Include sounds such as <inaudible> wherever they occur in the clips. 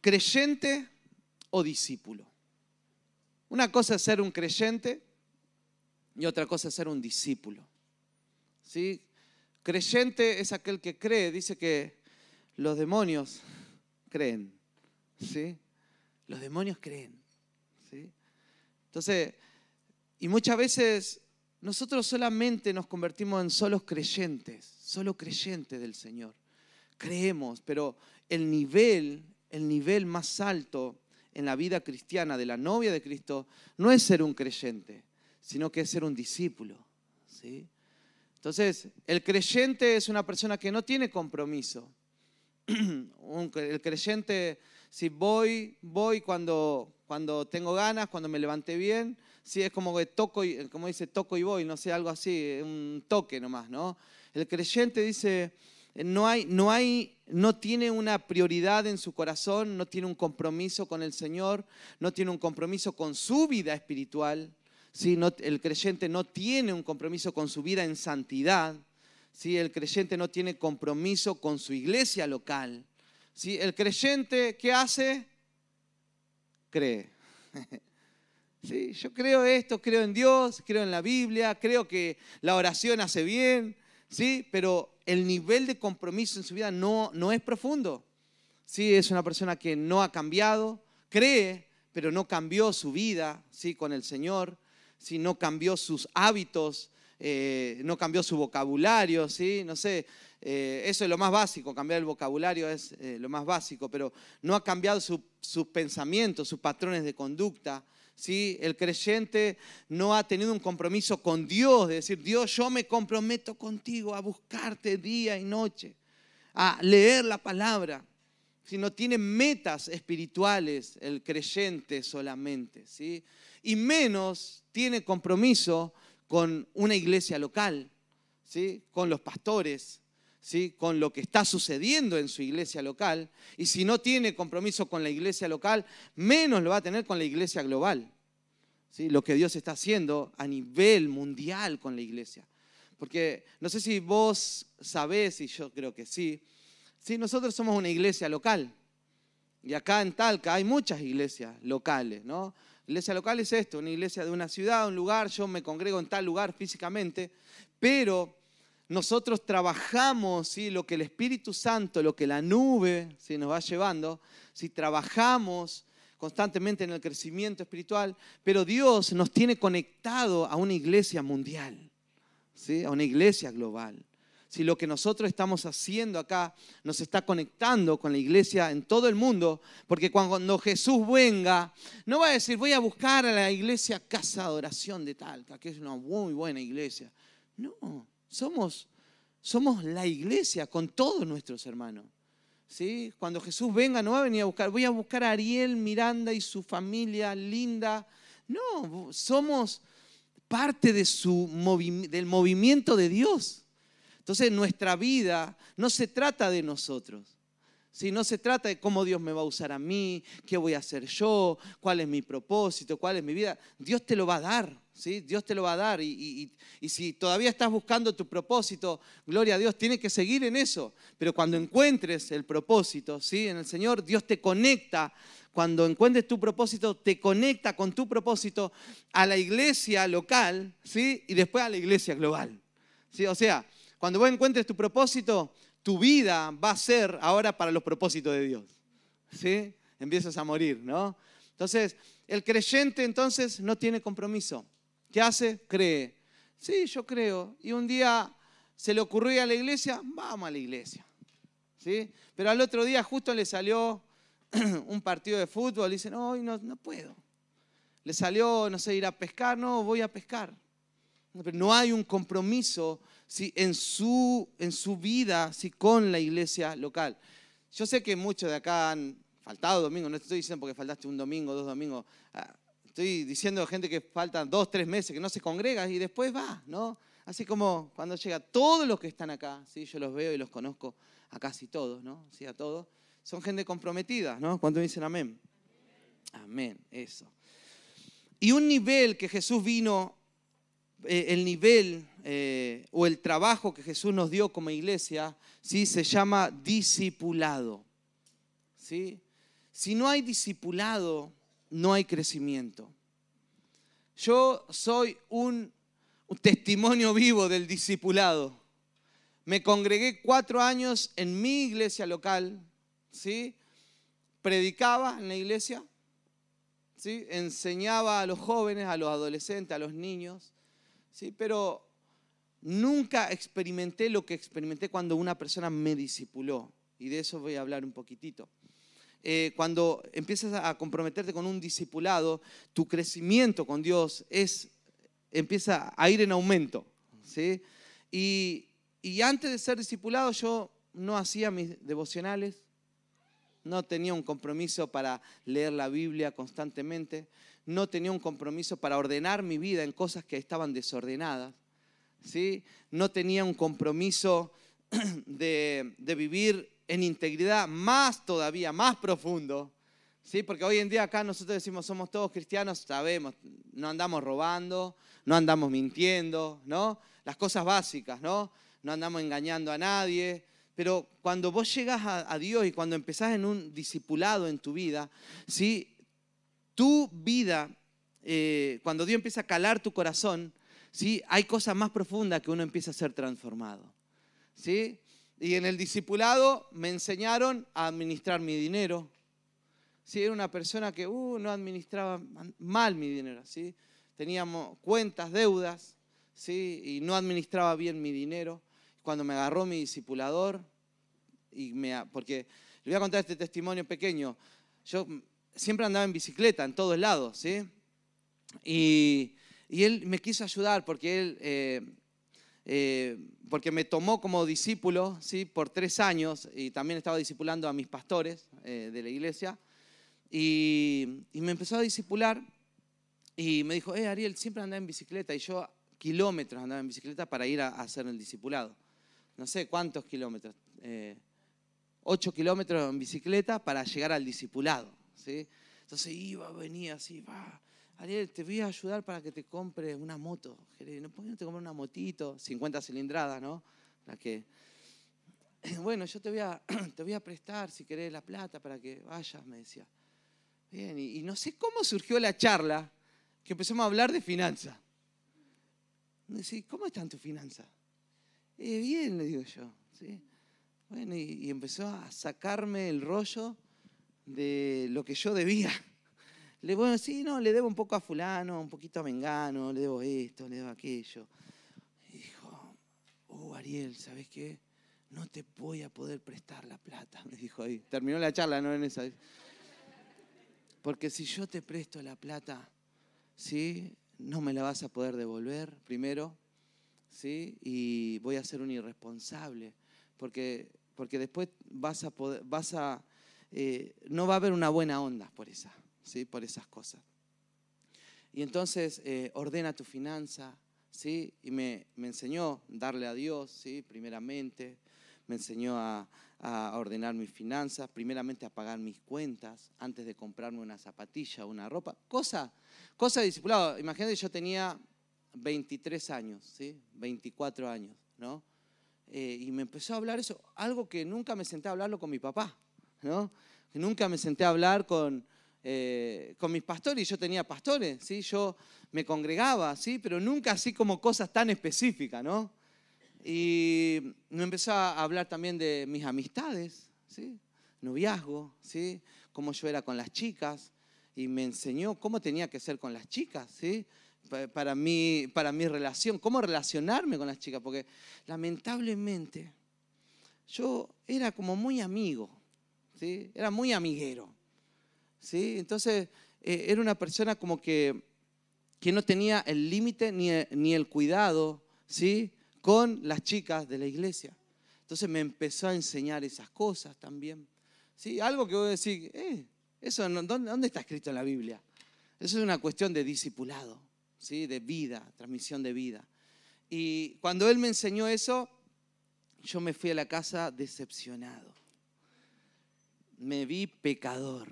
creyente o discípulo. Una cosa es ser un creyente y otra cosa es ser un discípulo. ¿Sí? Creyente es aquel que cree, dice que los demonios creen. ¿Sí? Los demonios creen. ¿Sí? Entonces, y muchas veces nosotros solamente nos convertimos en solos creyentes, solo creyentes del Señor. Creemos, pero el nivel, el nivel más alto en la vida cristiana de la novia de Cristo no es ser un creyente, sino que es ser un discípulo. ¿sí? Entonces, el creyente es una persona que no tiene compromiso. <clears throat> El creyente, si voy, voy cuando, cuando tengo ganas, cuando me levanté bien, si es como que toco, y, como dice, toco y voy, no sé, algo así, un toque nomás, ¿no? El creyente dice, no hay, no hay, no tiene una prioridad en su corazón, no tiene un compromiso con el Señor, no tiene un compromiso con su vida espiritual. ¿sí? el creyente no tiene un compromiso con su vida en santidad. ¿sí? El creyente no tiene compromiso con su iglesia local. ¿sí? El creyente, ¿qué hace? Cree. <laughs> Sí, yo creo esto, creo en Dios, creo en la Biblia, creo que la oración hace bien, ¿sí? Pero el nivel de compromiso en su vida no, no es profundo. Sí, es una persona que no ha cambiado, cree, pero no cambió su vida, ¿sí? Con el Señor, ¿sí? No cambió sus hábitos, eh, no cambió su vocabulario, ¿sí? No sé, eh, eso es lo más básico, cambiar el vocabulario es eh, lo más básico, pero no ha cambiado sus pensamientos, sus patrones de conducta, el creyente no ha tenido un compromiso con Dios, de decir, Dios, yo me comprometo contigo a buscarte día y noche, a leer la palabra. Si no tiene metas espirituales el creyente solamente, ¿sí? Y menos tiene compromiso con una iglesia local, ¿sí? Con los pastores, Con lo que está sucediendo en su iglesia local, y si no tiene compromiso con la iglesia local, menos lo va a tener con la iglesia global. ¿Sí? Lo que Dios está haciendo a nivel mundial con la iglesia. Porque no sé si vos sabés, y yo creo que sí, sí, nosotros somos una iglesia local. Y acá en Talca hay muchas iglesias locales, ¿no? Iglesia local es esto, una iglesia de una ciudad, un lugar, yo me congrego en tal lugar físicamente, pero nosotros trabajamos, ¿sí? lo que el Espíritu Santo, lo que la nube ¿sí? nos va llevando, si trabajamos constantemente en el crecimiento espiritual, pero Dios nos tiene conectado a una iglesia mundial, ¿sí? a una iglesia global. Si lo que nosotros estamos haciendo acá nos está conectando con la iglesia en todo el mundo, porque cuando Jesús venga, no va a decir, voy a buscar a la iglesia Casa de Oración de Talca, que es una muy buena iglesia. No, somos, somos la iglesia con todos nuestros hermanos. ¿Sí? Cuando Jesús venga no va a venir a buscar, voy a buscar a Ariel, Miranda y su familia linda. No, somos parte de su del movimiento de Dios. Entonces nuestra vida no se trata de nosotros. ¿Sí? No se trata de cómo Dios me va a usar a mí, qué voy a hacer yo, cuál es mi propósito, cuál es mi vida. Dios te lo va a dar. Dios te lo va a dar y, si todavía estás buscando tu propósito, gloria a Dios, tienes que seguir en eso. Pero cuando encuentres el propósito, ¿sí? En el Señor, Dios te conecta. Cuando encuentres tu propósito, te conecta con tu propósito a la iglesia local, ¿sí? Y después a la iglesia global. ¿sí? O sea, cuando vos encuentres tu propósito, tu vida va a ser ahora para los propósitos de Dios. ¿Sí? Empiezas a morir, ¿no? Entonces, el creyente entonces no tiene compromiso. ¿Qué hace? Cree. Sí, yo creo. Y un día se le ocurrió ir a la iglesia, vamos a la iglesia. ¿Sí? Pero al otro día justo le salió <clears throat> un partido de fútbol y dice, no, hoy no, no puedo. Le salió, no sé, ir a pescar, no, voy a pescar. Pero no hay un compromiso ¿sí? en, su, en su vida ¿sí? con la iglesia local. Yo sé que muchos de acá han faltado domingo, no te estoy diciendo porque faltaste un domingo, dos domingos. Ah, Estoy diciendo a gente que faltan dos, tres meses, que no se congrega y después va, ¿no? Así como cuando llega todos los que están acá, ¿sí? yo los veo y los conozco a casi todos, ¿no? Sí, a todos. Son gente comprometida, ¿no? Cuando dicen amén. Amén, eso. Y un nivel que Jesús vino, eh, el nivel eh, o el trabajo que Jesús nos dio como iglesia, ¿sí? se llama discipulado. ¿sí? si no hay discipulado, no hay crecimiento. Yo soy un, testimonio vivo del discipulado. Me congregué cuatro años en mi iglesia local, ¿sí? predicaba en la iglesia, ¿sí? enseñaba a los jóvenes, a los adolescentes, a los niños, ¿sí? pero nunca experimenté lo que experimenté cuando una persona me discipuló. Y de eso voy a hablar un poquitito. Eh, cuando empiezas a comprometerte con un discipulado, tu crecimiento con Dios es, empieza a ir en aumento. ¿sí? Y, y antes de ser discipulado yo no hacía mis devocionales, no tenía un compromiso para leer la Biblia constantemente, no tenía un compromiso para ordenar mi vida en cosas que estaban desordenadas, ¿sí? no tenía un compromiso <clears throat> de, de vivir en integridad más todavía, más profundo. ¿sí? Porque hoy en día acá nosotros decimos somos todos cristianos, sabemos, no andamos robando, no andamos mintiendo, ¿no? Las cosas básicas, ¿no? No andamos engañando a nadie. Pero cuando vos llegas a, Dios y cuando empezás en un discipulado en tu vida, ¿sí? Tu vida, eh, cuando Dios empieza a calar tu corazón, ¿sí? hay cosas más profundas que uno empieza a ser transformado. ¿sí? Y en el discipulado me enseñaron a administrar mi dinero. Sí, era una persona que uh, no administraba mal mi dinero. ¿sí? Teníamos cuentas, deudas, ¿sí? y no administraba bien mi dinero. Cuando me agarró mi discipulador, y me, porque le voy a contar este testimonio pequeño. Yo siempre andaba en bicicleta en todos lados, ¿sí? Y, él me quiso ayudar porque él eh, eh, porque me tomó como discípulo ¿sí? por tres años y también estaba discipulando a mis pastores eh, de la iglesia. Y, me empezó a discipular y me dijo, eh, Ariel, siempre andaba en bicicleta y yo kilómetros andaba en bicicleta para ir a, hacer el discipulado. No sé cuántos kilómetros, ocho kilómetros en bicicleta para llegar al discipulado. Entonces iba, venía así, va Ariel, te voy a ayudar para que te compre una moto. ¿No puedes te comprar una motito? 50 cilindradas, ¿no? La que... <clears throat> Bueno, yo te voy, a, <clears throat> te voy a prestar, si querés, la plata para que vayas, me decía. Bien, y, no sé cómo surgió la charla que empezamos a hablar de finanzas. ¿cómo están tus finanzas? Eh, bien, le digo yo. ¿sí? Bueno, y empezó a sacarme el rollo de lo que yo debía. <laughs> Le a decir, no, le debo un poco a fulano, un poquito a Mengano, le debo esto, le debo aquello. Y dijo, oh Ariel, ¿sabes qué? No te voy a poder prestar la plata, <laughs> me dijo ahí. Terminó la charla, no en esa. Porque si yo te presto la plata, ¿sí? No me la vas a poder devolver, primero, ¿sí? Y voy a ser un irresponsable, porque, porque después vas a poder, vas a, eh, no va a haber una buena onda por esa por esas cosas. Y entonces eh, ordena tu finanza, ¿sí? y me, enseñó a darle a Dios, ¿sí? primeramente, me enseñó a, ordenar mis finanzas, primeramente a pagar mis cuentas antes de comprarme una zapatilla, una ropa, cosa, cosa de discipulado. Imagínate, yo tenía 23 años, ¿sí? 24 años, ¿no? Eh, y me empezó a hablar eso, algo que nunca me senté a hablarlo con mi papá, ¿no? Nunca me senté a hablar con, eh, con mis pastores, yo tenía pastores, ¿sí? yo me congregaba, ¿sí? pero nunca así como cosas tan específicas, ¿no? Y me empezó a hablar también de mis amistades, ¿sí? noviazgo, ¿sí? cómo yo era con las chicas, y me enseñó cómo tenía que ser con las chicas, ¿sí? para, mí, para mi relación, cómo relacionarme con las chicas, porque lamentablemente yo era como muy amigo, era muy amiguero. ¿sí? Entonces, eh, era una persona como que, que no tenía el límite ni, ni, el cuidado, ¿sí? Con las chicas de la iglesia. Entonces me empezó a enseñar esas cosas también. ¿Sí? Algo que voy a decir, eh, eso, ¿dónde, ¿dónde está escrito en la Biblia? Eso es una cuestión de discipulado, ¿sí? de vida, transmisión de vida. Y cuando él me enseñó eso, yo me fui a la casa decepcionado. Me vi pecador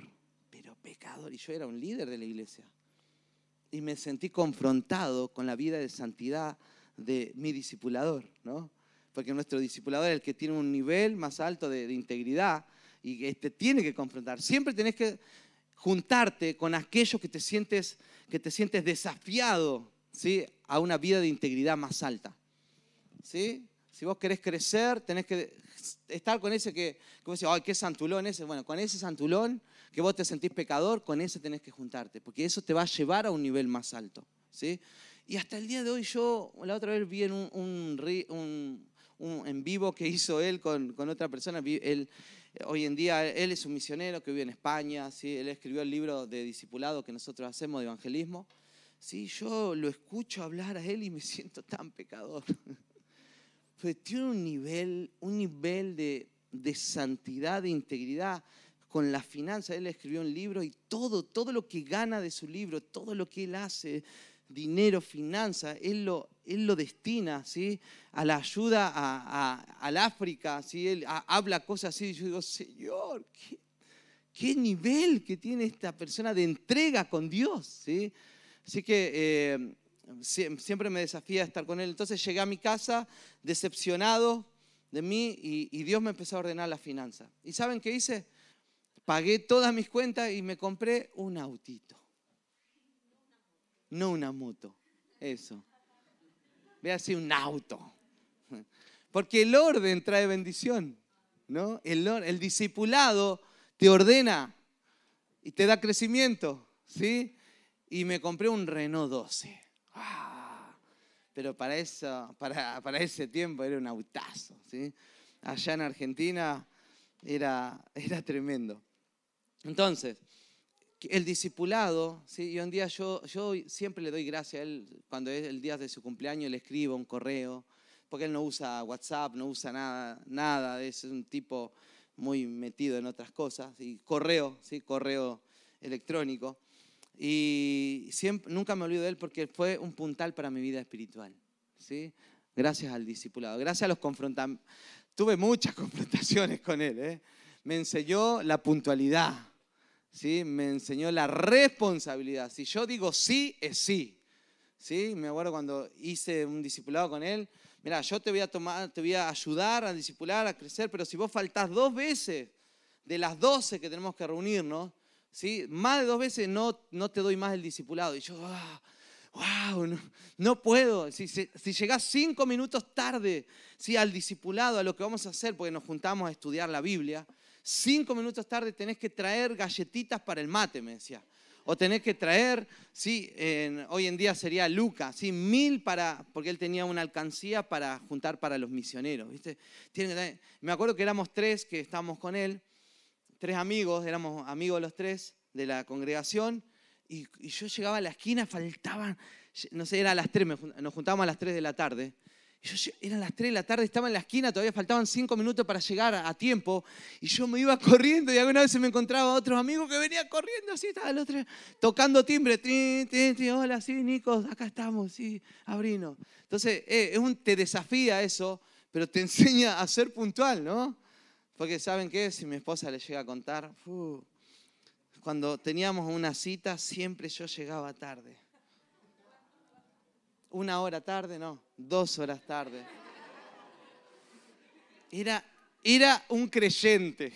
pecador y yo era un líder de la iglesia. Y me sentí confrontado con la vida de santidad de mi discipulador, ¿no? Porque nuestro discipulador es el que tiene un nivel más alto de, integridad y que te tiene que confrontar. Siempre tenés que juntarte con aquellos que te sientes, que te sientes desafiado ¿sí? a una vida de integridad más alta. ¿sí? Si vos querés crecer, tenés que estar con ese que, como decís, ay, qué santulón ese. Bueno, con ese santulón que vos te sentís pecador, con ese tenés que juntarte, porque eso te va a llevar a un nivel más alto. ¿sí? Y hasta el día de hoy yo, la otra vez vi en un, en vivo que hizo él con, otra persona, él, hoy en día él es un misionero que vive en España, ¿sí? él escribió el libro de discipulado que nosotros hacemos de evangelismo. Sí, yo lo escucho hablar a él y me siento tan pecador. Pues tiene un nivel, un nivel de, de santidad, de integridad con la finanza. Él escribió un libro y todo, todo lo que gana de su libro, todo lo que él hace, dinero, finanza, él lo, él lo destina ¿sí? a la ayuda a, al África. ¿sí? Él habla cosas así y yo digo, Señor, ¿qué, nivel que tiene esta persona de entrega con Dios. ¿sí? Así que eh, siempre me desafía estar con él. Entonces llegué a mi casa decepcionado de mí y, y Dios me empezó a ordenar la finanza. ¿Y saben qué hice? Pagué todas mis cuentas y me compré un autito no una moto. Eso. Ve así un auto. Porque el orden trae bendición, ¿no? El, el discipulado te ordena y te da crecimiento, ¿sí? Y me compré un Renault 12. Ah, pero para, eso, para, para ese tiempo era un autazo, ¿sí? Allá en Argentina era, era tremendo. Entonces, el discipulado, ¿sí? y un día yo, yo siempre le doy gracias a él, cuando es el día de su cumpleaños, le escribo un correo, porque él no usa WhatsApp, no usa nada, nada, es un tipo muy metido en otras cosas, y correo, ¿sí? correo electrónico. Y siempre, nunca me olvido de él porque fue un puntal para mi vida espiritual. ¿sí? Gracias al discipulado, gracias a los confrontamientos. Tuve muchas <laughs> confrontaciones con él. ¿eh? Me enseñó la puntualidad ¿sí? me enseñó la responsabilidad. Si yo digo sí, es sí. ¿sí? Me acuerdo cuando hice un discipulado con él, mira, yo te voy a tomar, te voy a ayudar a discipular, a crecer, pero si vos faltás dos veces de las doce que tenemos que reunirnos, ¿sí? más de dos veces no, no te doy más el discipulado. Y yo, wow, no, puedo. Si, si, llegás cinco minutos tarde ¿sí? al discipulado, a lo que vamos a hacer, porque nos juntamos a estudiar la Biblia, Cinco minutos tarde tenés que traer galletitas para el mate, me decía. O tenés que traer, sí, hoy en día sería Lucas, sí, mil para, porque él tenía una alcancía para juntar para los misioneros, ¿viste? me acuerdo que éramos tres que estábamos con él, tres amigos, éramos amigos los tres de la congregación, y, yo llegaba a la esquina, faltaban, no sé, era a las tres, nos juntábamos a las tres de la tarde, yo, eran las 3 de la tarde, estaba en la esquina, todavía faltaban 5 minutos para llegar a, tiempo. Y yo me iba <laughs> corriendo y alguna vez me encontraba otros amigos que venían corriendo así, estaba el otro tocando timbre. hola, sí, Nico, acá estamos, sí, abrino. Entonces, eh, es un, te desafía eso, pero te <laughs> enseña a ser puntual, ¿no? Porque ¿saben qué? Si mi esposa le llega a contar, cuando teníamos una cita, siempre yo llegaba tarde una hora tarde, no, dos horas tarde. Era, era un creyente.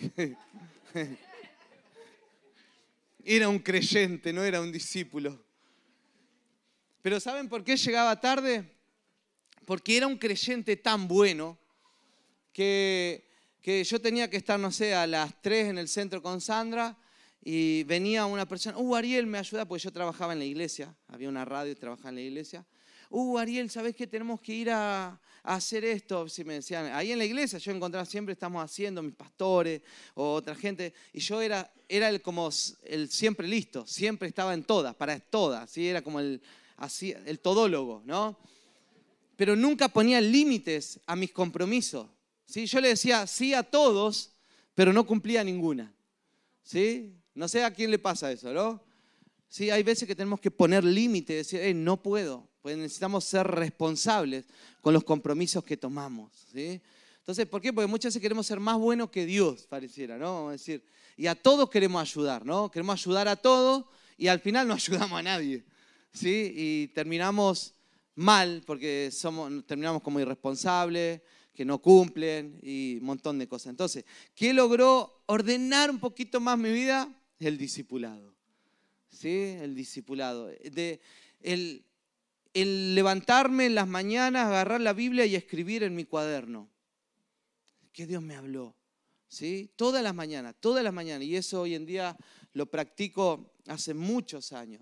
Era un creyente, no era un discípulo. Pero ¿saben por qué llegaba tarde? Porque era un creyente tan bueno que, que yo tenía que estar, no sé, a las 3 en el centro con Sandra y venía una persona, uh, Ariel, me ayuda, porque yo trabajaba en la iglesia, había una radio y trabajaba en la iglesia uh, Ariel, ¿sabes qué? Tenemos que ir a, hacer esto. Si me decían, ahí en la iglesia yo encontraba siempre estamos haciendo, mis pastores o otra gente, y yo era, era el como el siempre listo, siempre estaba en todas, para todas, ¿sí? era como el, así, el todólogo, ¿no? Pero nunca ponía límites a mis compromisos. ¿Sí? Yo le decía sí a todos, pero no cumplía ninguna. ¿sí? No sé a quién le pasa eso, ¿no? Sí, hay veces que tenemos que poner límites, decir, no puedo, pues necesitamos ser responsables con los compromisos que tomamos. ¿sí? Entonces, ¿por qué? Porque muchas veces queremos ser más buenos que Dios, pareciera, ¿no? Vamos a decir, y a todos queremos ayudar, ¿no? Queremos ayudar a todos y al final no <laughs> ayudamos a nadie, ¿sí? Y terminamos mal porque somos, terminamos como irresponsables, que no cumplen y un montón de cosas. Entonces, ¿qué logró ordenar un poquito más mi vida? El discipulado. ¿Sí? El discipulado. De, el, el levantarme en las mañanas, agarrar la Biblia y escribir en mi cuaderno. Que Dios me habló. ¿Sí? Todas las mañanas, todas las mañanas. Y eso hoy en día lo practico hace muchos años.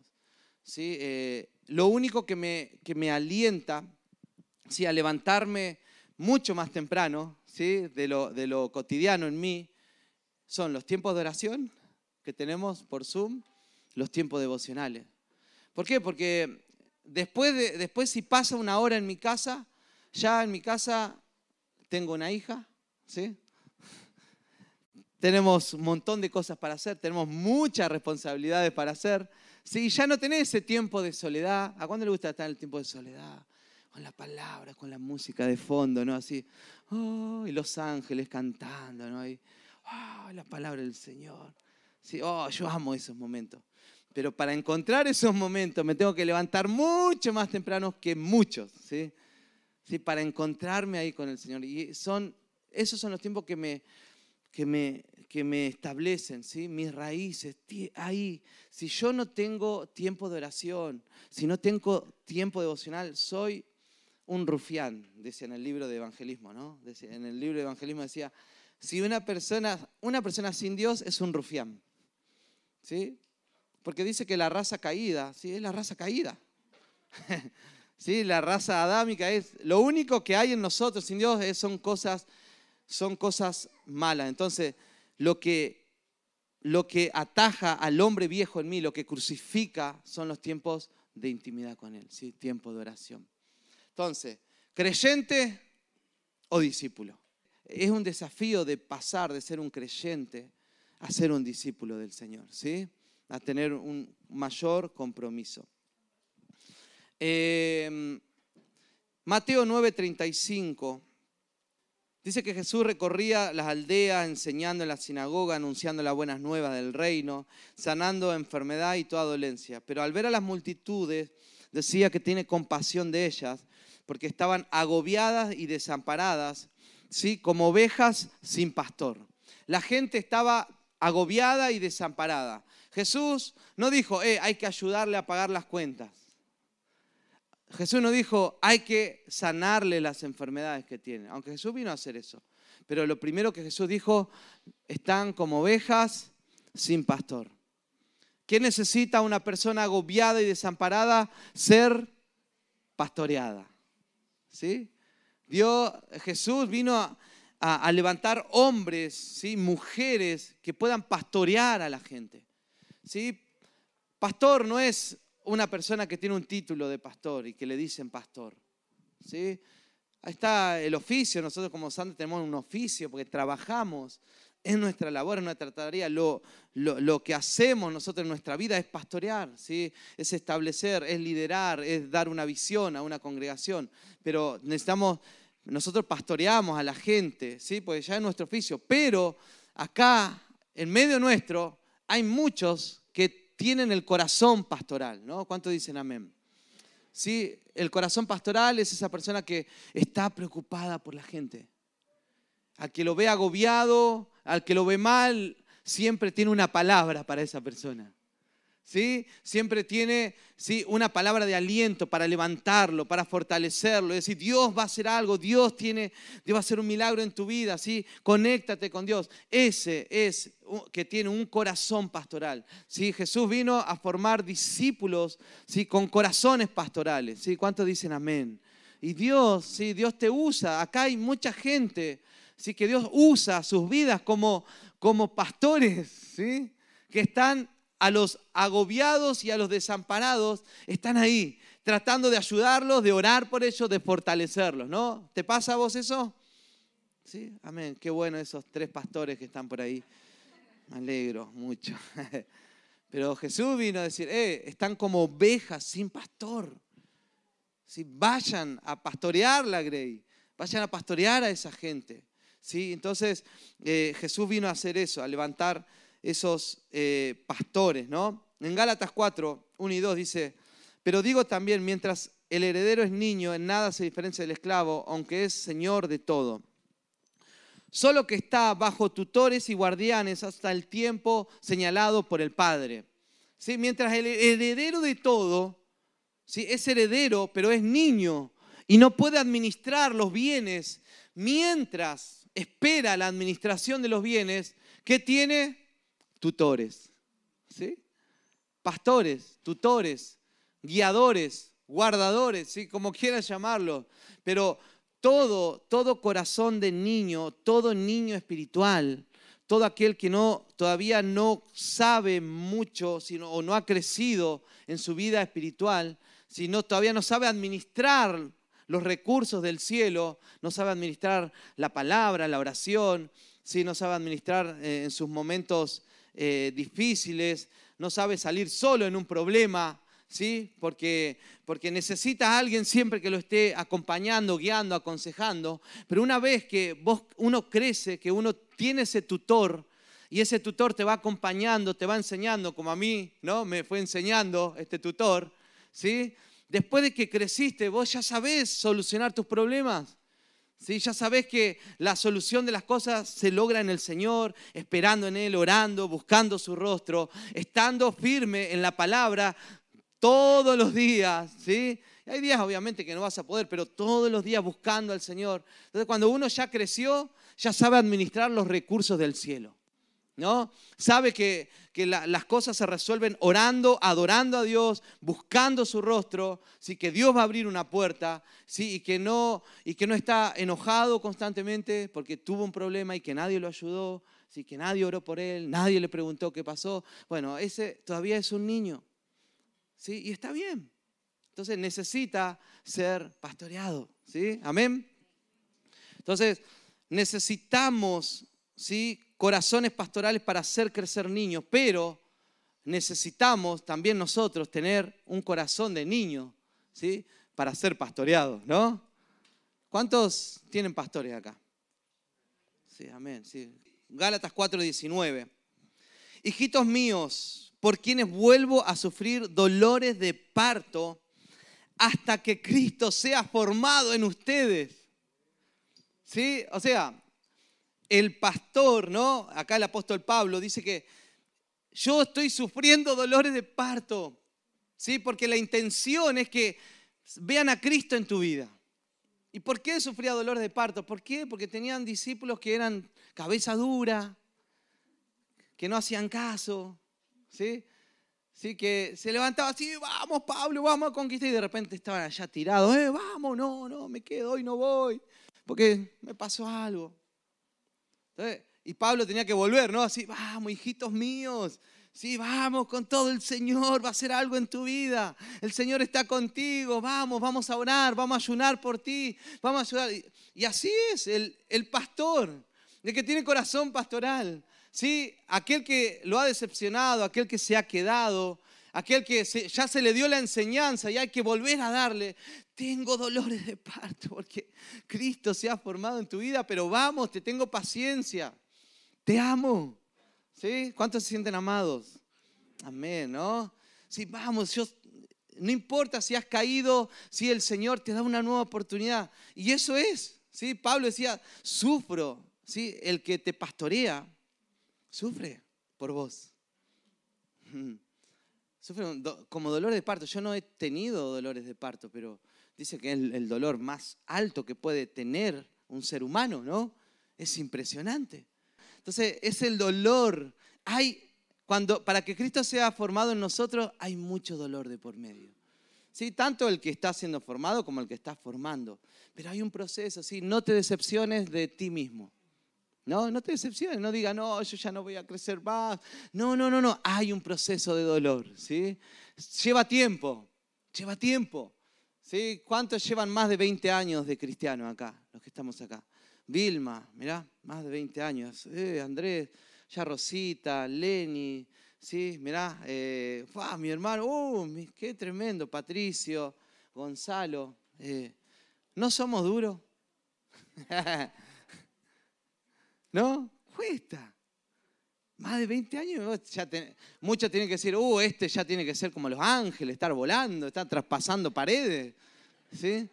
¿Sí? Eh, lo único que me, que me alienta ¿sí? a levantarme mucho más temprano ¿sí? de, lo, cotidiano en mí son los tiempos de oración que tenemos por Zoom, los tiempos devocionales. ¿Por qué? Porque después, de, después si pasa una hora en mi casa, ya en mi casa tengo una hija, ¿sí? Tenemos un montón de cosas para hacer, tenemos muchas responsabilidades para hacer. Sí, ya no tenés ese tiempo de soledad. ¿A cuándo le gusta estar el tiempo de soledad? Con la palabra, con la música de fondo, ¿no? Así, oh, y los ángeles cantando, ¿no? Y, oh, la palabra del Señor. Oh, yo amo esos momentos. Pero para encontrar esos momentos me tengo que levantar mucho más temprano que muchos, ¿sí? ¿Sí? Para encontrarme ahí con el Señor. Y son, esos son los tiempos que me, que me, que me establecen, ¿sí? mis raíces, ahí. Si yo no tengo tiempo de oración, si no tengo tiempo devocional, soy un rufián, decía en el libro de evangelismo, ¿no? en el libro de evangelismo decía, si una persona, una persona sin Dios es un rufián, ¿sí? Porque dice que la raza caída, ¿sí? Es la raza caída. <laughs> ¿Sí? La raza adámica es, lo único que hay en nosotros sin Dios son cosas son cosas malas. Entonces, lo que, lo que ataja al hombre viejo en mí, lo que crucifica, son los tiempos de intimidad con Él, ¿sí? tiempo de oración. Entonces, creyente o discípulo. Es un desafío de pasar de ser un creyente a ser un discípulo del Señor, ¿sí? a tener un mayor compromiso. Eh, Mateo 9:35 Dice que Jesús recorría las aldeas enseñando en la sinagoga, anunciando las buenas nuevas del reino, sanando enfermedad y toda dolencia. Pero al ver a las multitudes, decía que tiene compasión de ellas, porque estaban agobiadas y desamparadas, ¿sí? como ovejas sin pastor. La gente estaba agobiada y desamparada. Jesús no dijo, eh, hay que ayudarle a pagar las cuentas. Jesús no dijo, hay que sanarle las enfermedades que tiene, aunque Jesús vino a hacer eso. Pero lo primero que Jesús dijo, están como ovejas sin pastor. ¿Qué necesita una persona agobiada y desamparada? Ser pastoreada. ¿Sí? Dios, Jesús vino a, levantar hombres, ¿sí? mujeres que puedan pastorear a la gente. ¿Sí? Pastor no es una persona que tiene un título de pastor y que le dicen pastor. ¿sí? Ahí está el oficio, nosotros como santos tenemos un oficio porque trabajamos en nuestra labor, en nuestra tarea. Lo, lo, que hacemos nosotros en nuestra vida es pastorear, ¿sí? es establecer, es liderar, es dar una visión a una congregación. Pero necesitamos, nosotros pastoreamos a la gente, ¿sí? porque ya es nuestro oficio. Pero acá, en medio nuestro, hay muchos que tienen el corazón pastoral, ¿no? ¿Cuántos dicen amén? Sí, el corazón pastoral es esa persona que está preocupada por la gente. Al que lo ve agobiado, al que lo ve mal, siempre tiene una palabra para esa persona. ¿sí? Siempre tiene ¿sí? una palabra de aliento para levantarlo, para fortalecerlo. Es decir, Dios va a hacer algo, Dios, tiene, Dios va a hacer un milagro en tu vida, ¿sí? Conéctate con Dios. Ese es que tiene un corazón pastoral. ¿sí? Jesús vino a formar discípulos ¿sí? con corazones pastorales. ¿sí? ¿Cuántos dicen amén? Y Dios, ¿sí? Dios te usa. Acá hay mucha gente ¿sí? que Dios usa sus vidas como, como pastores, ¿sí? que están a los agobiados y a los desamparados, están ahí, tratando de ayudarlos, de orar por ellos, de fortalecerlos, ¿no? ¿Te pasa a vos eso? Sí, amén. Qué bueno esos tres pastores que están por ahí. Me alegro mucho. <laughs> Pero Jesús vino a decir, eh, están como ovejas sin pastor. ¿Sí? Vayan a pastorear la Grey, vayan a pastorear a esa gente. ¿Sí? Entonces eh, Jesús vino a hacer eso, a levantar esos eh, pastores, ¿no? En Gálatas 4, 1 y 2 dice, pero digo también, mientras el heredero es niño, en nada se diferencia del esclavo, aunque es señor de todo. Solo que está bajo tutores y guardianes hasta el tiempo señalado por el Padre. ¿Sí? Mientras el heredero de todo ¿sí? es heredero, pero es niño y no puede administrar los bienes mientras espera la administración de los bienes, ¿qué tiene? Tutores. ¿Sí? Pastores, tutores, guiadores, guardadores, ¿sí? como quieras llamarlo. Pero todo, todo corazón de niño, todo niño espiritual, todo aquel que no, todavía no sabe mucho sino, o no ha crecido en su vida espiritual, sino todavía no sabe administrar los recursos del cielo, no sabe administrar la palabra, la oración, ¿sí? no sabe administrar eh, en sus momentos eh, difíciles, no sabe salir solo en un problema, ¿sí? Porque, porque necesita a alguien siempre que lo esté acompañando, guiando, aconsejando. Pero una vez que vos, uno crece, que uno tiene ese tutor, y ese tutor te va acompañando, te va enseñando, como a mí, ¿no? Me fue enseñando este tutor, ¿sí? Después de que creciste, vos ya sabés solucionar tus problemas. ¿Sí? Ya sabés que la solución de las cosas se logra en el Señor, esperando en Él, orando, buscando su rostro, estando firme en la palabra todos los días. ¿sí? Hay días obviamente que no vas a poder, pero todos los días buscando al Señor. Entonces cuando uno ya creció, ya sabe administrar los recursos del cielo. ¿No? Sabe que, las cosas se resuelven orando, adorando a Dios, buscando su rostro, ¿sí? que Dios va a abrir una puerta ¿sí? y, que no, y que no está enojado constantemente porque tuvo un problema y que nadie lo ayudó, ¿sí? que nadie oró por él, nadie le preguntó qué pasó. Bueno, ese todavía es un niño ¿sí? y está bien. Entonces necesita ser pastoreado. ¿sí? Amén. Entonces necesitamos ¿sí? Corazones pastorales para hacer crecer niños, pero necesitamos también nosotros tener un corazón de niño, ¿sí? Para ser pastoreados, ¿no? ¿Cuántos tienen pastores acá? Sí, amén, sí. Gálatas 4:19. Hijitos míos, por quienes vuelvo a sufrir dolores de parto hasta que Cristo sea formado en ustedes. ¿Sí? O sea, el pastor, ¿no? Acá el apóstol Pablo dice que yo estoy sufriendo dolores de parto, ¿sí? Porque la intención es que vean a Cristo en tu vida. ¿Y por qué sufría dolores de parto? ¿Por qué? Porque tenían discípulos que eran cabeza dura, que no hacían caso, ¿sí? ¿Sí? Que se levantaba así, vamos Pablo, vamos a conquistar, y de repente estaban allá tirados, eh, vamos, no, no, me quedo y no voy, porque me pasó algo. Y Pablo tenía que volver, ¿no? Así, vamos, hijitos míos, sí, vamos con todo el Señor, va a hacer algo en tu vida. El Señor está contigo, vamos, vamos a orar, vamos a ayunar por ti, vamos a ayudar. Y así es el, el pastor, el que tiene corazón pastoral, ¿sí? Aquel que lo ha decepcionado, aquel que se ha quedado, aquel que ya se le dio la enseñanza y hay que volver a darle, tengo dolores de parto porque Cristo se ha formado en tu vida, pero vamos, te tengo paciencia, te amo. ¿Sí? ¿Cuántos se sienten amados? Amén, ¿no? Sí, vamos, no importa si has caído, si el Señor te da una nueva oportunidad. Y eso es, ¿sí? Pablo decía, sufro, ¿sí? El que te pastorea, sufre por vos sufren como dolores de parto. Yo no he tenido dolores de parto, pero dice que es el dolor más alto que puede tener un ser humano, ¿no? Es impresionante. Entonces, es el dolor. Hay, cuando, para que Cristo sea formado en nosotros, hay mucho dolor de por medio. ¿Sí? Tanto el que está siendo formado como el que está formando. Pero hay un proceso, ¿sí? No te decepciones de ti mismo. No, no te decepciones, no diga, no, yo ya no voy a crecer más. No, no, no, no, hay un proceso de dolor, ¿sí? Lleva tiempo, lleva tiempo. ¿sí? ¿Cuántos llevan más de 20 años de cristiano acá, los que estamos acá? Vilma, mirá, más de 20 años. Eh, Andrés, ya Rosita, Lenny, ¿sí? Mirá, eh, mi hermano, uh, qué tremendo, Patricio, Gonzalo. Eh, ¿No somos duros? <laughs> ¿No? Cuesta. Más de 20 años, ya muchos tienen que decir, uh, este ya tiene que ser como los ángeles, estar volando, estar traspasando paredes. ¿Sí?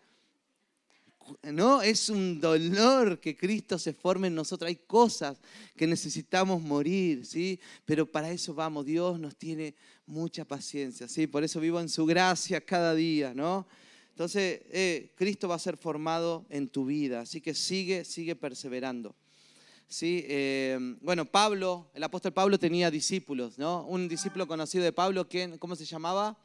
No, es un dolor que Cristo se forme en nosotros. Hay cosas que necesitamos morir, ¿sí? Pero para eso vamos, Dios nos tiene mucha paciencia, ¿sí? Por eso vivo en su gracia cada día, ¿no? Entonces, eh, Cristo va a ser formado en tu vida, así que sigue, sigue perseverando. ¿Sí? Eh, bueno, Pablo, el apóstol Pablo tenía discípulos, ¿no? Un discípulo conocido de Pablo, ¿cómo se llamaba?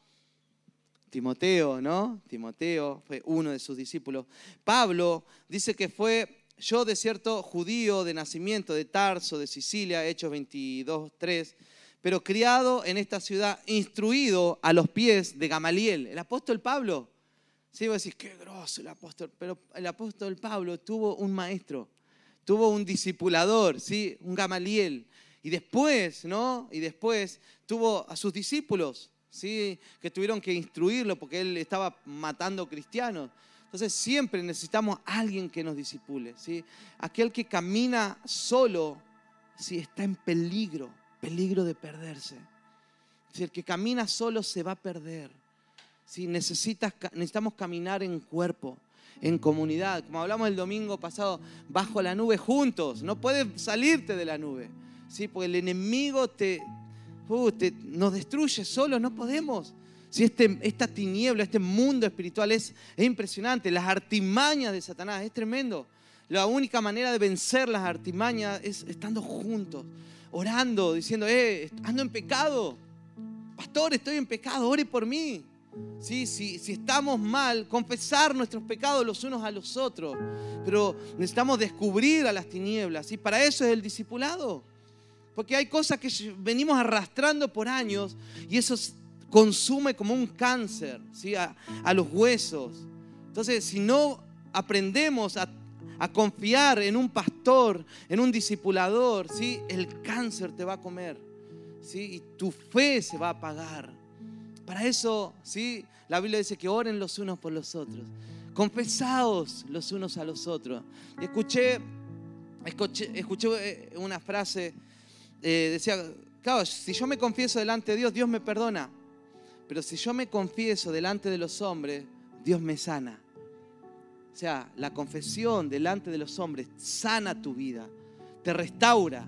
Timoteo, ¿no? Timoteo fue uno de sus discípulos. Pablo dice que fue yo de cierto judío de nacimiento de Tarso, de Sicilia, Hechos 22, 3, pero criado en esta ciudad, instruido a los pies de Gamaliel, el apóstol Pablo. Sí, vos decís, qué grosso el apóstol, pero el apóstol Pablo tuvo un maestro, tuvo un discipulador, ¿sí? Un Gamaliel. Y después, ¿no? Y después tuvo a sus discípulos, ¿sí? que tuvieron que instruirlo porque él estaba matando cristianos. Entonces siempre necesitamos a alguien que nos disipule. ¿sí? Aquel que camina solo ¿sí? está en peligro, peligro de perderse. Si el que camina solo se va a perder. ¿sí? Necesitas, necesitamos caminar en cuerpo, en comunidad. Como hablamos el domingo pasado, bajo la nube juntos. No puedes salirte de la nube. ¿sí? Porque el enemigo te, nos destruye solo, no podemos. Si este, esta tiniebla, este mundo espiritual es, es impresionante, las artimañas de Satanás, es tremendo. La única manera de vencer las artimañas es estando juntos, orando, diciendo, eh, ando en pecado. Pastor, estoy en pecado, ore por mí. ¿Sí? Si, estamos mal, confesar nuestros pecados los unos a los otros. Pero necesitamos descubrir a las tinieblas. Y para eso es el discipulado. Porque hay cosas que venimos arrastrando por años y eso consume como un cáncer ¿sí? a, los huesos. Entonces, si no aprendemos a, confiar en un pastor, en un discipulador, ¿sí? el cáncer te va a comer ¿sí? y tu fe se va a apagar. Para eso, ¿sí? la Biblia dice que oren los unos por los otros. Confesaos los unos a los otros. Escuché, escuché, escuché eh, una frase eh, decía, claro, si yo me confieso delante de Dios, Dios me perdona. Pero si yo me confieso delante de los hombres, Dios me sana. O sea, la confesión delante de los hombres sana tu vida, te restaura,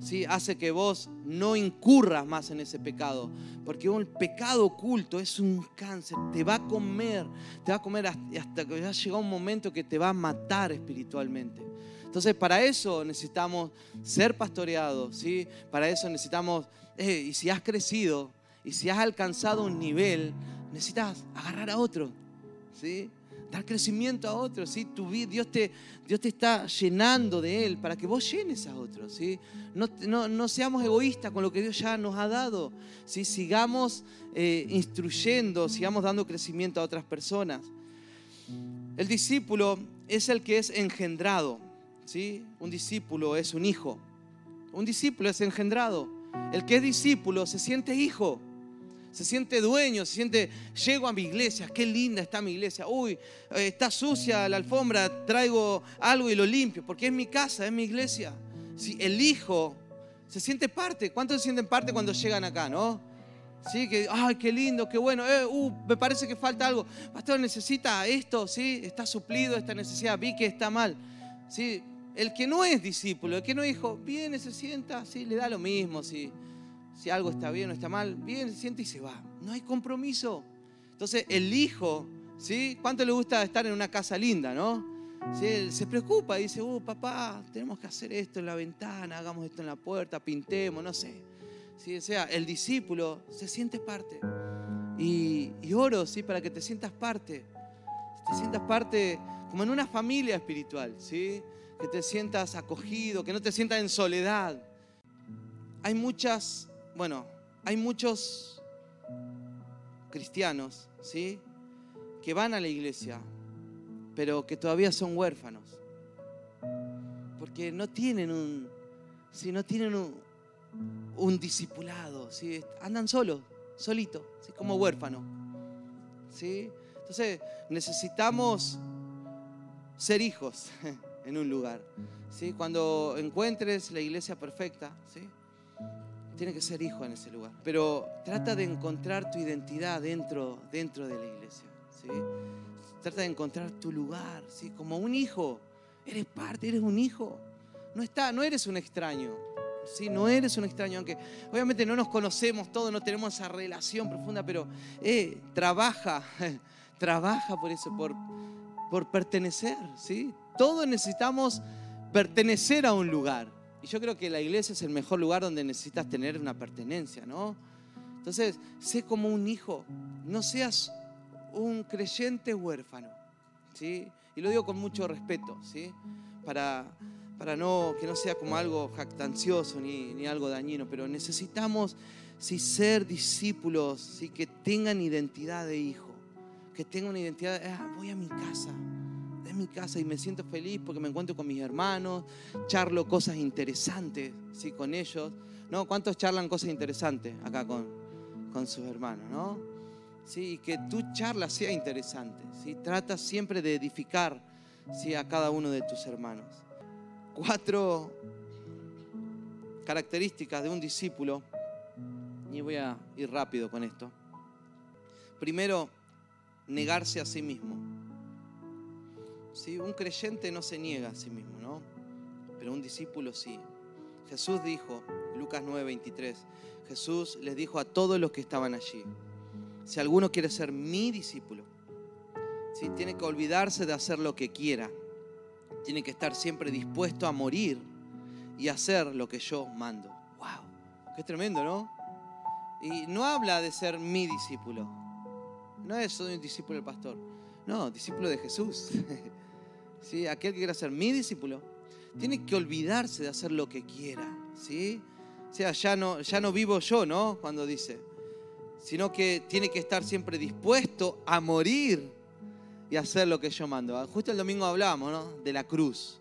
¿sí? hace que vos no incurras más en ese pecado. Porque un pecado oculto es un cáncer, te va a comer, te va a comer hasta que ya llega un momento que te va a matar espiritualmente. Entonces, para eso necesitamos ser pastoreados, ¿sí? Para eso necesitamos, eh, y si has crecido, y si has alcanzado un nivel, necesitas agarrar a otro, ¿sí? Dar crecimiento a otro, ¿sí? Dios, te, Dios te está llenando de Él para que vos llenes a otros, ¿sí? No, seamos egoístas con lo que Dios ya nos ha dado, ¿sí? Sigamos eh, instruyendo, sigamos dando crecimiento a otras personas. El discípulo es el que es engendrado. Un discípulo es un hijo. Un discípulo es engendrado. El que es discípulo se siente hijo. Se siente dueño, se siente, llego a mi iglesia, qué linda está mi iglesia. Uy, está sucia la alfombra, traigo algo y lo limpio, porque es mi casa, es mi iglesia. Si el hijo se siente parte, ¿cuántos se sienten parte cuando llegan acá, no? Sí, que, ay, qué lindo, qué bueno, eh, uh, me parece que falta algo. Pastor, necesita esto, ¿sí? Está suplido esta necesidad, vi que está mal. ¿Sí? El que no es discípulo, el que no es hijo, viene, se sienta, sí, le da lo mismo, si, si algo está bien o está mal, viene, se sienta y se va. No hay compromiso. Entonces, el hijo, ¿sí? ¿Cuánto le gusta estar en una casa linda, no? ¿Sí? Se preocupa, dice, uh, papá, tenemos que hacer esto en la ventana, hagamos esto en la puerta, pintemos, no sé. ¿Sí? O sea, el discípulo se siente parte. Y, y oro, ¿sí? Para que te sientas parte. Te sientas parte como en una familia espiritual, ¿sí? que te sientas acogido, que no te sientas en soledad. Hay muchas, bueno, hay muchos cristianos, ¿sí? Que van a la iglesia, pero que todavía son huérfanos. Porque no tienen un, si no tienen un, un discipulado, ¿sí? Andan solos, solitos, ¿sí? como huérfanos. ¿sí? Entonces necesitamos ser hijos. <laughs> en un lugar. ¿sí? Cuando encuentres la iglesia perfecta, ¿sí? Tiene que ser hijo en ese lugar. Pero trata de encontrar tu identidad dentro, dentro de la iglesia. ¿sí? Trata de encontrar tu lugar, ¿sí? Como un hijo. Eres parte, eres un hijo. No, está, no eres un extraño. ¿sí? No eres un extraño, aunque obviamente no nos conocemos todos, no tenemos esa relación profunda, pero eh, trabaja, <laughs> trabaja por eso, por, por pertenecer. ¿sí? Todos necesitamos pertenecer a un lugar. Y yo creo que la iglesia es el mejor lugar donde necesitas tener una pertenencia, ¿no? Entonces, sé como un hijo, no seas un creyente huérfano, ¿sí? Y lo digo con mucho respeto, ¿sí? Para, para no, que no sea como algo jactancioso ni, ni algo dañino, pero necesitamos sí, ser discípulos, ¿sí? que tengan identidad de hijo, que tengan una identidad, de, ah, voy a mi casa, mi casa y me siento feliz porque me encuentro con mis hermanos, charlo cosas interesantes ¿sí? con ellos. ¿No? ¿Cuántos charlan cosas interesantes acá con, con sus hermanos? ¿no? ¿Sí? que tu charla sea interesante. ¿sí? Trata siempre de edificar ¿sí? a cada uno de tus hermanos. Cuatro características de un discípulo. Y voy a ir rápido con esto. Primero, negarse a sí mismo. Un creyente no se niega a sí mismo, ¿no? Pero un discípulo sí. Jesús dijo, Lucas 9:23, Jesús les dijo a todos los que estaban allí, si alguno quiere ser mi discípulo, ¿sí? tiene que olvidarse de hacer lo que quiera, tiene que estar siempre dispuesto a morir y hacer lo que yo mando. ¡Wow! Qué tremendo, ¿no? Y no habla de ser mi discípulo. No es un discípulo del pastor. No, discípulo de Jesús. <laughs> ¿sí? aquel que quiera ser mi discípulo, tiene que olvidarse de hacer lo que quiera. ¿sí? O sea, ya no, ya no vivo yo, ¿no? Cuando dice, sino que tiene que estar siempre dispuesto a morir y hacer lo que yo mando. Justo el domingo hablábamos, ¿no? De la cruz.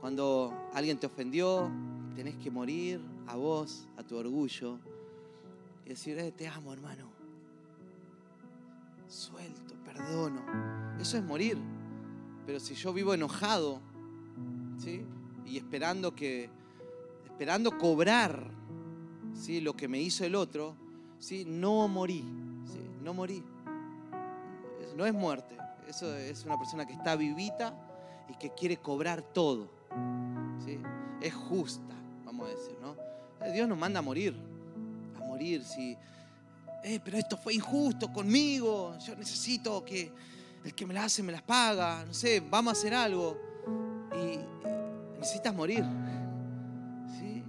Cuando alguien te ofendió, tenés que morir a vos, a tu orgullo, y decir, eh, te amo, hermano. Suelto, perdono. Eso es morir. Pero si yo vivo enojado, ¿sí? Y esperando que, esperando cobrar, ¿sí? Lo que me hizo el otro, ¿sí? No morí, ¿sí? No morí. No es muerte. Eso es una persona que está vivita y que quiere cobrar todo, ¿sí? Es justa, vamos a decir, ¿no? Dios nos manda a morir, a morir, si... Eh, pero esto fue injusto conmigo, yo necesito que el que me las hace me las paga, no sé, vamos a hacer algo. Y necesitas morir.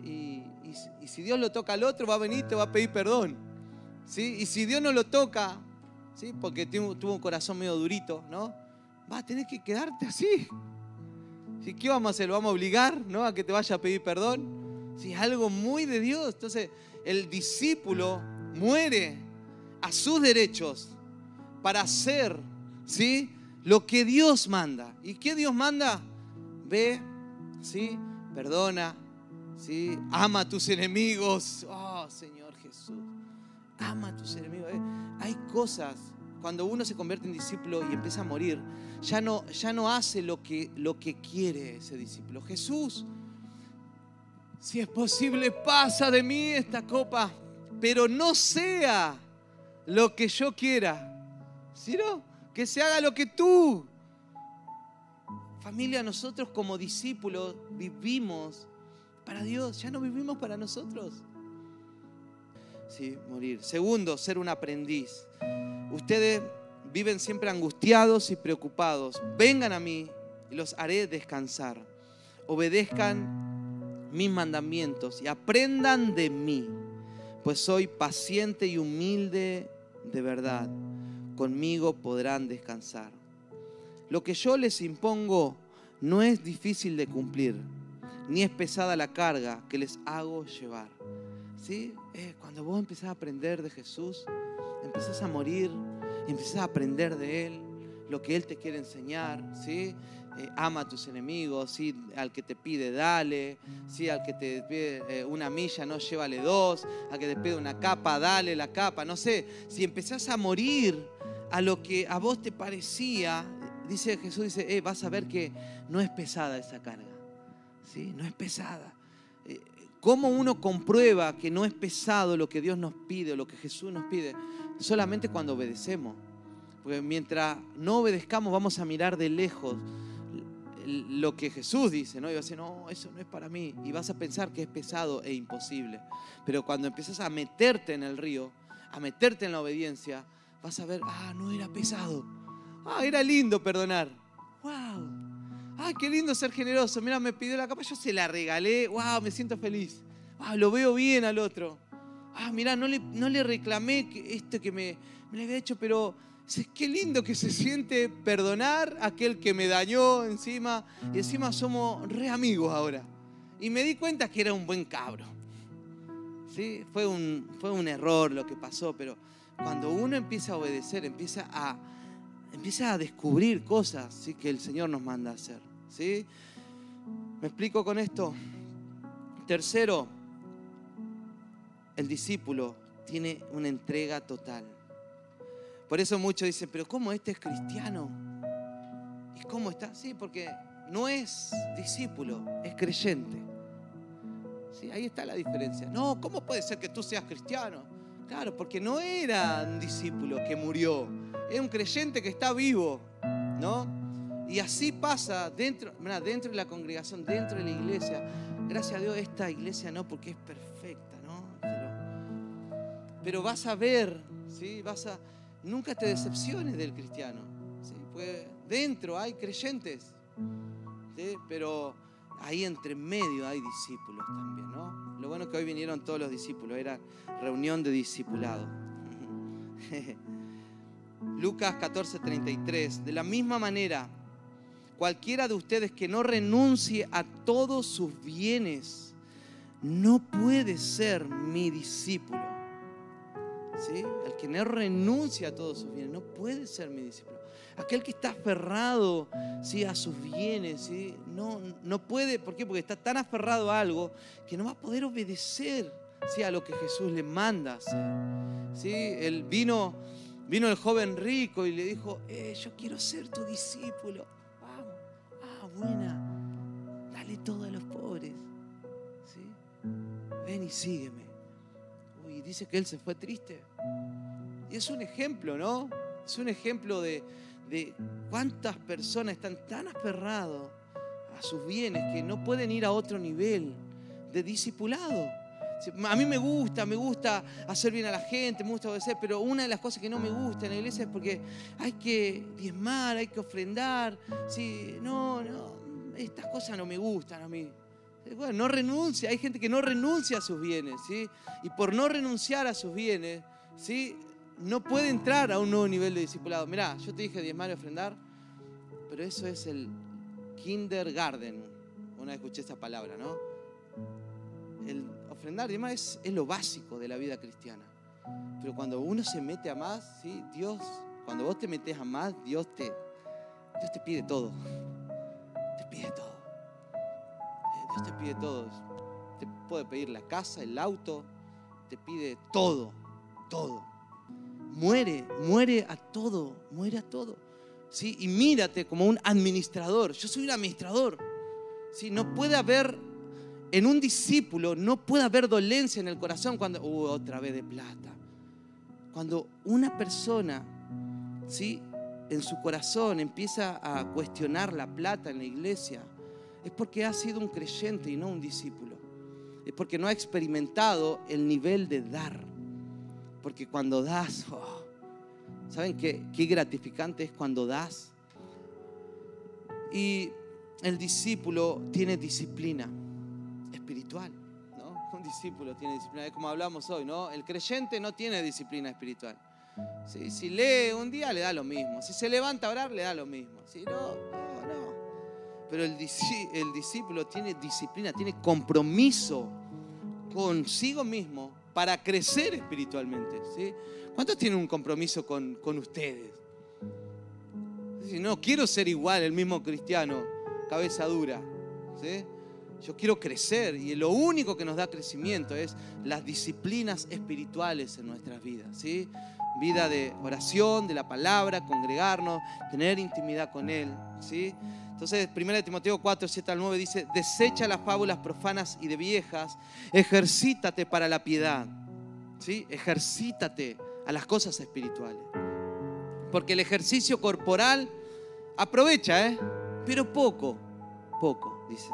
Y, si Dios lo toca al otro, va a venir y te va a pedir perdón. ¿sí? Y si Dios no lo toca, ¿sí? porque tuvo, un corazón medio durito, ¿no? Va a tener que quedarte así. ¿Sí? ¿Qué vamos a hacer? ¿Lo vamos a obligar ¿no? a que te vaya a pedir perdón? Si es algo muy de Dios. Entonces, el discípulo muere a sus derechos para ser ¿sí? Lo que Dios manda. ¿Y qué Dios manda? Ve, ¿sí? Perdona, ¿sí? Ama a tus enemigos. Oh, Señor Jesús. Ama a tus enemigos. ¿eh? Hay cosas, cuando uno se convierte en discípulo y empieza a morir, ya no, ya no hace lo que, lo que quiere ese discípulo. Jesús, si es posible, pasa de mí esta copa, pero no sea lo que yo quiera. ¿Sí no? Que se haga lo que tú. Familia, nosotros como discípulos vivimos para Dios, ya no vivimos para nosotros. Sí, morir. Segundo, ser un aprendiz. Ustedes viven siempre angustiados y preocupados. Vengan a mí y los haré descansar. Obedezcan mis mandamientos y aprendan de mí, pues soy paciente y humilde de verdad conmigo podrán descansar. Lo que yo les impongo no es difícil de cumplir, ni es pesada la carga que les hago llevar. ¿Sí? Eh, cuando vos empezás a aprender de Jesús, empezás a morir, empezás a aprender de Él, lo que Él te quiere enseñar, ¿sí? Eh, ama a tus enemigos, ¿sí? al que te pide, dale, ¿sí? al que te pide eh, una milla, no llévale dos, al que te pide una capa, dale la capa, no sé, si empezás a morir a lo que a vos te parecía, dice Jesús, dice, eh, vas a ver que no es pesada esa carga, ¿sí? no es pesada. ¿Cómo uno comprueba que no es pesado lo que Dios nos pide lo que Jesús nos pide? Solamente cuando obedecemos Porque mientras no obedezcamos vamos a mirar de lejos lo que Jesús dice, ¿no? Y vas a decir, no, eso no es para mí. Y vas a pensar que es pesado e imposible. Pero cuando empiezas a meterte en el río, a meterte en la obediencia, vas a ver, ah, no era pesado. Ah, era lindo perdonar. ¡Wow! ¡Ay, qué lindo ser generoso! Mira, me pidió la capa, yo se la regalé. ¡Wow! Me siento feliz. ¡Wow! Lo veo bien al otro. Ah, mira, no le, no le reclamé que esto que me, me le había hecho, pero qué lindo que se siente perdonar a aquel que me dañó encima. Y encima somos re amigos ahora. Y me di cuenta que era un buen cabro. ¿Sí? Fue, un, fue un error lo que pasó, pero cuando uno empieza a obedecer, empieza a, empieza a descubrir cosas ¿sí? que el Señor nos manda a hacer. ¿sí? ¿Me explico con esto? Tercero, el discípulo tiene una entrega total. Por eso muchos dicen, pero ¿cómo este es cristiano? ¿Y cómo está? Sí, porque no es discípulo, es creyente. Sí, ahí está la diferencia. No, ¿cómo puede ser que tú seas cristiano? Claro, porque no era un discípulo que murió, es un creyente que está vivo, ¿no? Y así pasa dentro, dentro de la congregación, dentro de la iglesia. Gracias a Dios esta iglesia no, porque es perfecta, ¿no? Pero, pero vas a ver, ¿sí? Vas a nunca te decepciones del cristiano. Dentro hay creyentes, pero ahí entre medio hay discípulos también. ¿no? Lo bueno es que hoy vinieron todos los discípulos, era reunión de discipulado. <laughs> Lucas 14:33, de la misma manera, cualquiera de ustedes que no renuncie a todos sus bienes, no puede ser mi discípulo. El que no renuncia a todos sus bienes no puede ser mi discípulo. Aquel que está aferrado ¿sí? a sus bienes, ¿sí? no, no puede, ¿por qué? Porque está tan aferrado a algo que no va a poder obedecer ¿sí? a lo que Jesús le manda hacer. ¿sí? Vino, vino el joven rico y le dijo, eh, yo quiero ser tu discípulo. Vamos, ah, buena, dale todo a los pobres. ¿sí? Ven y sígueme dice que él se fue triste. Y es un ejemplo, ¿no? Es un ejemplo de, cuántas personas están tan aferrados a sus bienes que no pueden ir a otro nivel de discipulado. A mí me gusta, me gusta hacer bien a la gente, me gusta obedecer, pero una de las cosas que no me gusta en la iglesia es porque hay que diezmar, hay que ofrendar. Sí, no, no, estas cosas no me gustan a mí. Bueno, no renuncia, hay gente que no renuncia a sus bienes, ¿sí? Y por no renunciar a sus bienes, ¿sí? No puede entrar a un nuevo nivel de discipulado. Mirá, yo te dije diezmar y ofrendar, pero eso es el kindergarten. Una vez escuché esa palabra, ¿no? El ofrendar es, es lo básico de la vida cristiana. Pero cuando uno se mete a más, ¿sí? Dios, cuando vos te metes a más, Dios te, Dios te pide todo. Te pide todo. Te pide todo. Te puede pedir la casa, el auto, te pide todo, todo. Muere, muere a todo, muere a todo. ¿Sí? Y mírate como un administrador. Yo soy un administrador. ¿Sí? No puede haber, en un discípulo, no puede haber dolencia en el corazón cuando, uh, otra vez de plata. Cuando una persona, ¿sí? En su corazón empieza a cuestionar la plata en la iglesia, es porque ha sido un creyente y no un discípulo. Es porque no ha experimentado el nivel de dar. Porque cuando das, oh, ¿saben qué, qué gratificante es cuando das? Y el discípulo tiene disciplina espiritual. ¿no? <laughs> Un discípulo tiene disciplina, es como hablamos hoy, ¿no? El creyente no tiene disciplina espiritual. Si lee un día le da lo mismo. Si se levanta a orar le da lo mismo. Si no, pero el, discípulo tiene disciplina, tiene compromiso consigo mismo para crecer espiritualmente. ¿sí? ¿Cuántos tienen un compromiso con, con ustedes? Si no, quiero ser igual, el mismo cristiano, cabeza dura. ¿sí? Yo quiero crecer y lo único que nos da crecimiento es las disciplinas espirituales en nuestras vidas. ¿sí? Vida de oración, de la palabra, congregarnos, tener intimidad con Él. ¿sí? Entonces, 1 Timoteo 4, 7 al 9 dice, desecha las fábulas profanas y de viejas, ejercítate para la piedad, ¿sí? Ejercítate a las cosas espirituales. Porque el ejercicio corporal aprovecha, ¿eh? Pero poco, poco, dice.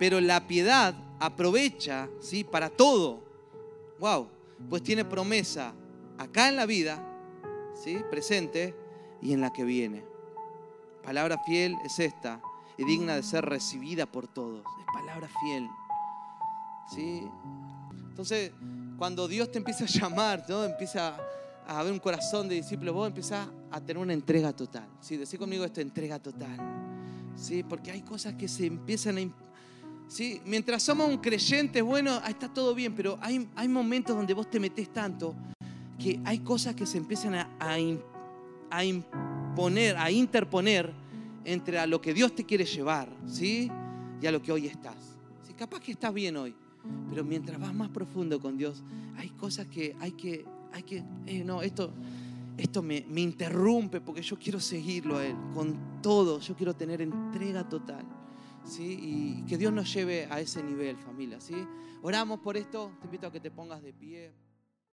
Pero la piedad aprovecha, ¿sí? Para todo. Wow, pues tiene promesa acá en la vida, ¿sí? Presente y en la que viene. Palabra fiel es esta y digna de ser recibida por todos. Es palabra fiel. ¿Sí? Entonces, cuando Dios te empieza a llamar, ¿no? empieza a haber un corazón de discípulo, vos empezás a tener una entrega total. ¿sí? Decí conmigo esto, entrega total. ¿Sí? Porque hay cosas que se empiezan a... ¿sí? Mientras somos un creyente, bueno, está todo bien, pero hay, hay momentos donde vos te metés tanto que hay cosas que se empiezan a, a, a interponer entre a lo que Dios te quiere llevar, ¿sí? Y a lo que hoy estás. ¿Sí? Capaz que estás bien hoy, pero mientras vas más profundo con Dios, hay cosas que hay que, hay que, eh, no, esto, esto me, me, interrumpe porque yo quiero seguirlo a Él con todo, yo quiero tener entrega total. ¿Sí? Y que Dios nos lleve a ese nivel, familia. ¿sí? Oramos por esto, te invito a que te pongas de pie.